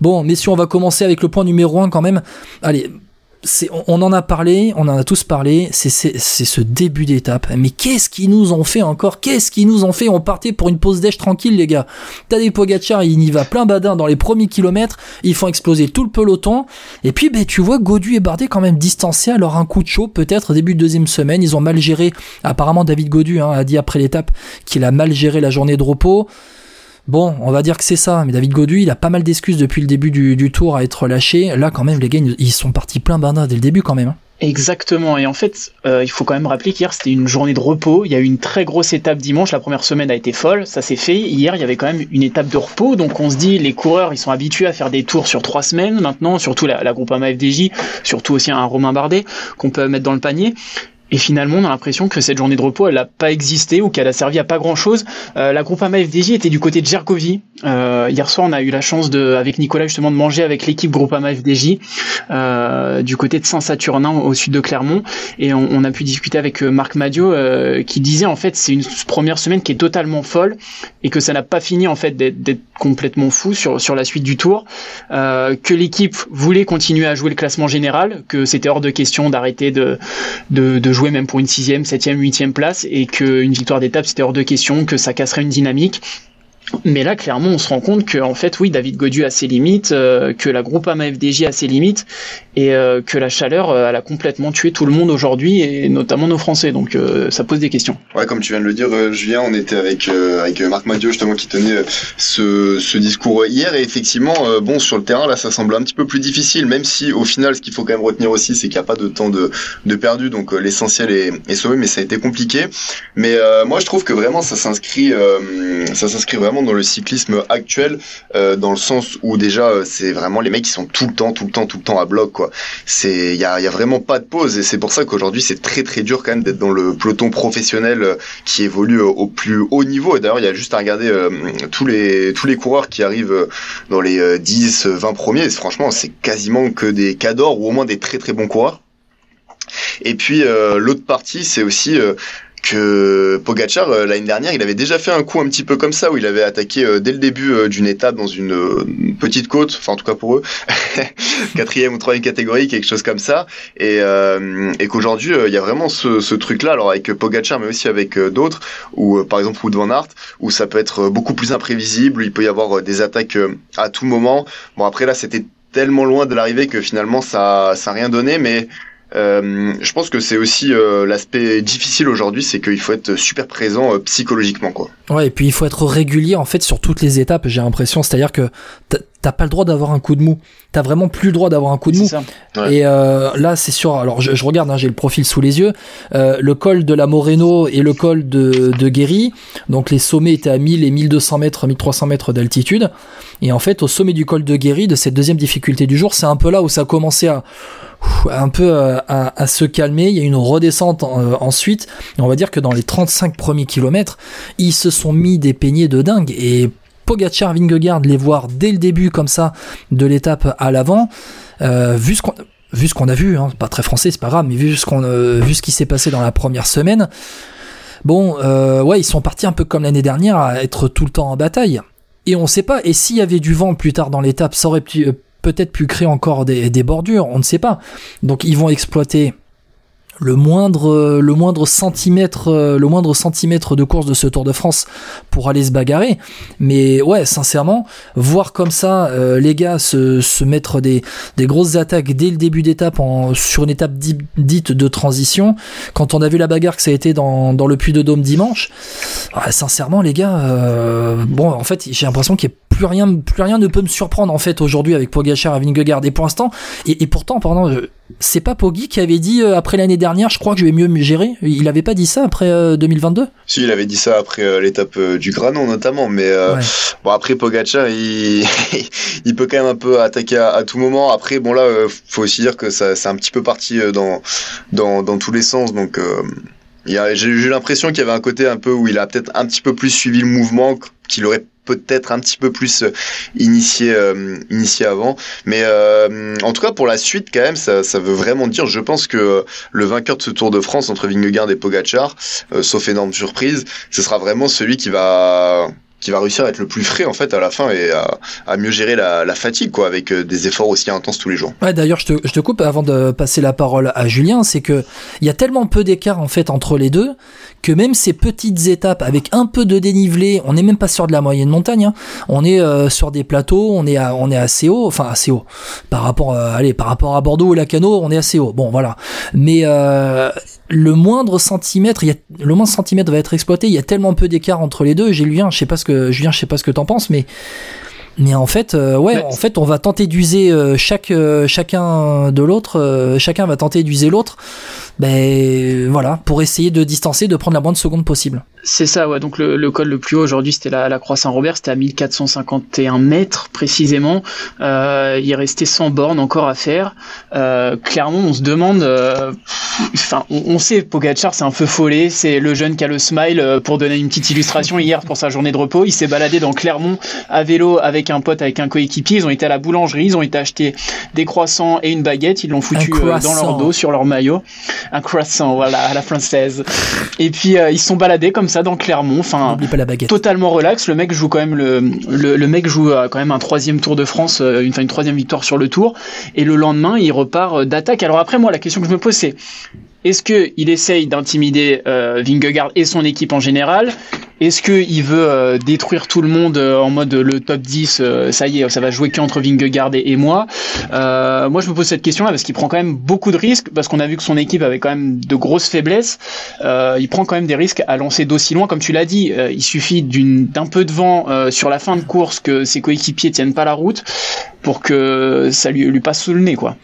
Bon, si on va commencer avec le point numéro 1 quand même. Allez, on, en a parlé, on en a tous parlé, c'est ce début d'étape. Mais qu'est-ce qu'ils nous ont fait encore? Qu'est-ce qu'ils nous ont fait? On partait pour une pause d'èche tranquille, les gars. Tadej Pogacar, il y va plein badin dans les premiers kilomètres, ils font exploser tout le peloton. Et puis, ben, tu vois, Godu et Bardet quand même distancés. Alors, un coup de chaud, peut-être, début de deuxième semaine. Ils ont mal géré. Apparemment, David Godu hein, a dit après l'étape qu'il a mal géré la journée de repos. Bon, on va dire que c'est ça, mais David Godu, il a pas mal d'excuses depuis le début du, tour à être lâché. Là, quand même, les gars, ils sont partis plein banda dès le début, quand même. Hein. Exactement. Et en fait, euh, il faut quand même rappeler qu'hier c'était une journée de repos. Il y a eu une très grosse étape dimanche. La première semaine a été folle, ça s'est fait. Hier, il y avait quand même une étape de repos. Donc on se dit, les coureurs, ils sont habitués à faire des tours sur trois semaines maintenant. Surtout la, la Groupama FDJ, surtout aussi un Romain Bardet qu'on peut mettre dans le panier. Et finalement, on a l'impression que cette journée de repos, elle n'a pas existé ou qu'elle a servi à pas grand-chose. Euh, la Groupama FDJ était du côté de Gergovie. Euh, hier soir, on a eu la chance de, avec Nicolas justement de manger avec l'équipe Groupama FDJ euh, du côté de Saint-Saturnin au sud de Clermont. Et on, on a pu discuter avec euh, Marc Madio euh, qui disait en fait c'est une première semaine qui est totalement folle et que ça n'a pas fini en fait d'être complètement fou sur sur la suite du tour. Euh, que l'équipe voulait continuer à jouer le classement général, que c'était hors de question d'arrêter de, de, de jouer jouer même pour une sixième, septième, huitième place et qu'une victoire d'étape c'était hors de question, que ça casserait une dynamique. Mais là, clairement, on se rend compte que, en fait, oui, David Godu a ses limites, euh, que la groupe AMA FDJ a ses limites, et euh, que la chaleur, euh, elle a complètement tué tout le monde aujourd'hui, et notamment nos Français. Donc, ça pose des questions. Ouais, comme tu viens de le dire, Julien, on était avec avec Marc Madio justement qui tenait ce, ce discours hier, et effectivement, bon, sur le terrain, là, ça semble un petit peu plus difficile, même si, au final, ce qu'il faut quand même retenir aussi, c'est qu'il n'y a pas de temps de, de perdu, donc l'essentiel est, est sauvé, mais ça a été compliqué. Mais moi, je trouve que vraiment, ça s'inscrit, ça s'inscrit vraiment dans le cyclisme actuel, euh, dans le sens où déjà euh, c'est vraiment les mecs qui sont tout le temps, tout le temps, tout le temps à bloc quoi. C'est il y a, y a vraiment pas de pause et c'est pour ça qu'aujourd'hui c'est très très dur quand même d'être dans le peloton professionnel euh, qui évolue au plus haut niveau. Et d'ailleurs il y a juste à regarder tous les tous les coureurs qui arrivent dans les 10, 20 premiers. franchement c'est quasiment que des cadors ou au moins des très très bons coureurs. Et puis l'autre partie, c'est aussi que Pogachar euh, l'année dernière, il avait déjà fait un coup un petit peu comme ça où il avait attaqué euh, dès le début euh, d'une étape dans une, petite côte, enfin en tout cas pour eux, quatrième ou troisième catégorie, quelque chose comme ça, et, et qu'aujourd'hui il y a vraiment ce, ce truc-là, alors avec Pogachar mais aussi avec d'autres, ou par exemple Wood van Aert, où ça peut être beaucoup plus imprévisible, il peut y avoir des attaques à tout moment. Bon après là c'était tellement loin de l'arrivée que finalement ça ça a rien donné, mais euh, je pense que c'est aussi euh, l'aspect difficile aujourd'hui, c'est qu'il faut être super présent euh, psychologiquement, quoi. Ouais, et puis il faut être régulier en fait sur toutes les étapes. J'ai l'impression, c'est-à-dire que t'as pas le droit d'avoir un coup de mou. T'as vraiment plus le droit d'avoir un coup de mou. Et là, c'est sûr. Alors, je, regarde, hein, j'ai le profil sous les yeux. le col de la Moreno et le col de, de Guéry. Donc, les sommets étaient à 1000 et 1200 mètres, 1300 mètres d'altitude. Et en fait, au sommet du col de Guéry, de cette deuxième difficulté du jour, c'est un peu là où ça a commencé à un peu euh, à, se calmer. Il y a une redescente euh, ensuite. on va dire que dans les 35 premiers kilomètres, ils se sont mis des peignets de dingue. Et Pogacar, Vingegaard, les voir dès le début comme ça de l'étape à l'avant, euh, vu ce qu'on vu ce a vu, hein, pas très français, c'est pas grave, mais vu ce qu'on vu ce qui s'est passé dans la première semaine, bon, ouais, ils sont partis un peu comme l'année dernière à être tout le temps en bataille. Et on sait pas. Et s'il y avait du vent plus tard dans l'étape, ça aurait pu, peut-être pu créer encore des bordures, on ne sait pas. Donc ils vont exploiter le moindre le moindre centimètre le moindre centimètre de course de ce Tour de France pour aller se bagarrer mais ouais sincèrement voir comme ça euh, les gars se, se mettre des, des grosses attaques dès le début d'étape sur une étape dite de transition quand on a vu la bagarre que ça a été dans, dans le puits de Dôme dimanche sincèrement les gars euh, bon en fait j'ai l'impression qu'il y a plus rien, plus rien ne peut me surprendre en fait aujourd'hui avec Pogacar et Vingegaard. Et pour l'instant, et, pourtant, pardon, c'est pas Poggi qui avait dit euh, après l'année dernière, je crois que je vais mieux me gérer. Il avait pas dit ça après 2022 euh, Si, il avait dit ça après euh, l'étape du Granon notamment, mais bon après Pogacar, il, il peut quand même un peu attaquer à, tout moment. Après, bon là, faut aussi dire que ça, c'est un petit peu parti dans, dans, dans tous les sens, donc. J'ai eu l'impression qu'il y avait un côté un peu où il a peut-être un petit peu plus suivi le mouvement qu'il aurait peut-être un petit peu plus euh, initié euh, initié avant. Mais euh, en tout cas pour la suite quand même ça, ça veut vraiment dire je pense que le vainqueur de ce Tour de France entre Vingegaard et Pogacar sauf énorme surprise ce sera vraiment celui qui va qui va réussir à être le plus frais en fait à la fin et à, mieux gérer la, fatigue quoi avec euh, des efforts aussi intenses tous les jours. Ouais, d'ailleurs je te, coupe avant de passer la parole à Julien, c'est que il y a tellement peu d'écart en fait entre les deux que même ces petites étapes avec un peu de dénivelé, on n'est même pas sur de la moyenne montagne, hein. on est euh, sur des plateaux, on est on est assez haut, enfin assez haut par rapport, à, allez par rapport à Bordeaux ou Lacano, on est assez haut. Bon voilà, mais euh, le moindre centimètre, il y a, le moindre centimètre va être exploité. Il y a tellement peu d'écart entre les deux. Julien, je sais pas ce que Julien, je sais pas ce que t'en penses, mais mais en fait, euh, ouais, en fait, on va tenter d'user chaque chacun de l'autre. chacun va tenter d'user l'autre ben voilà, pour essayer de distancer, de prendre la moindre seconde possible. C'est ça, ouais. Donc le, col le plus haut aujourd'hui, c'était la, la Croix Saint-Robert, c'était à 1451 mètres précisément. Euh, il restait 100 bornes encore à faire. Euh, clairement, on se demande. Enfin, on, sait, Pogacar, c'est un feu follet. C'est le jeune qui a le smile. Euh, pour donner une petite illustration, hier pour sa journée de repos, il s'est baladé dans Clermont à vélo avec un pote, avec un coéquipier. Ils ont été à la boulangerie, ils ont été acheter des croissants et une baguette. Ils l'ont foutu euh, dans leur dos sur leur maillot un croissant, voilà, à la française. Et puis euh, ils sont baladés comme ça dans Clermont, enfin, totalement relax. Le mec joue quand même le, le, mec joue euh, quand même un troisième Tour de France, une, une troisième victoire sur le Tour. Et le lendemain, il repart d'attaque. Alors après, moi, la question que je me pose, c'est est-ce qu'il essaye d'intimider euh, Vingegaard et son équipe en général? Est-ce qu'il veut euh, détruire tout le monde euh, en mode le top 10, ça y est, ça va jouer qu'entre Vingegaard et, moi? Moi, je me pose cette question-là parce qu'il prend quand même beaucoup de risques, parce qu'on a vu que son équipe avait quand même de grosses faiblesses. il prend quand même des risques à lancer d'aussi loin. Comme tu l'as dit, il suffit d'un peu de vent sur la fin de course que ses coéquipiers tiennent pas la route pour que ça lui, lui passe sous le nez, quoi.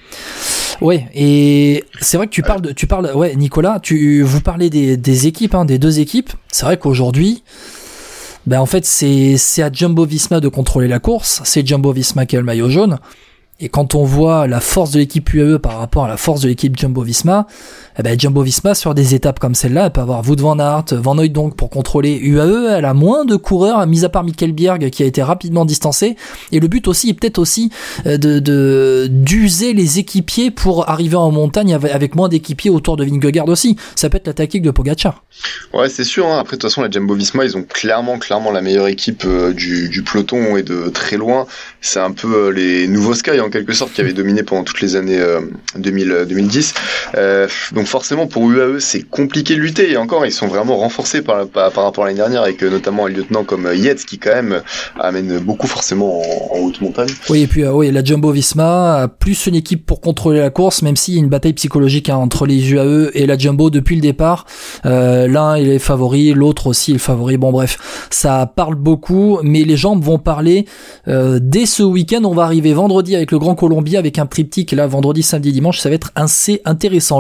Ouais, et c'est vrai que tu parles de, tu parles, ouais, Nicolas, tu, vous parlez des, des équipes, hein, des deux équipes. C'est vrai qu'aujourd'hui, ben en fait, c'est, c'est à Jumbo Visma de contrôler la course. C'est Jumbo Visma qui a le maillot jaune. Et quand on voit la force de l'équipe UAE par rapport à la force de l'équipe Jumbo Visma, eh ben Jumbo Visma sur des étapes comme celle-là, elle peut avoir Wout van Aert, Van donc pour contrôler UAE, elle a moins de coureurs, mis à part Mikkel Bjerg qui a été rapidement distancé. Et le but aussi est peut-être aussi euh, d'user les équipiers pour arriver en montagne avec moins d'équipiers autour de Vingegaard aussi. Ça peut être la tactique de Pogacar. Ouais, c'est sûr. Hein. Après, de toute façon, la Jumbo Visma, ils ont clairement, clairement la meilleure équipe euh, du, peloton et de très loin. C'est un peu euh, les nouveaux Sky en quelque sorte qui avaient dominé pendant toutes les années 2000, 2010. donc forcément pour UAE c'est compliqué de lutter et encore ils sont vraiment renforcés par, rapport à l'année dernière avec euh, notamment un lieutenant comme euh, Yates qui quand même euh, amène beaucoup forcément en, haute montagne. Oui et puis oui la Jumbo Visma plus une équipe pour contrôler la course même s'il y a une bataille psychologique hein, entre les UAE et la Jumbo depuis le départ. L'un il est favori, l'autre aussi est le favori. Bon bref ça parle beaucoup mais les gens vont parler dès ce week-end on va arriver vendredi avec le Grand Colombie avec un triptyque là vendredi samedi dimanche ça va être assez intéressant.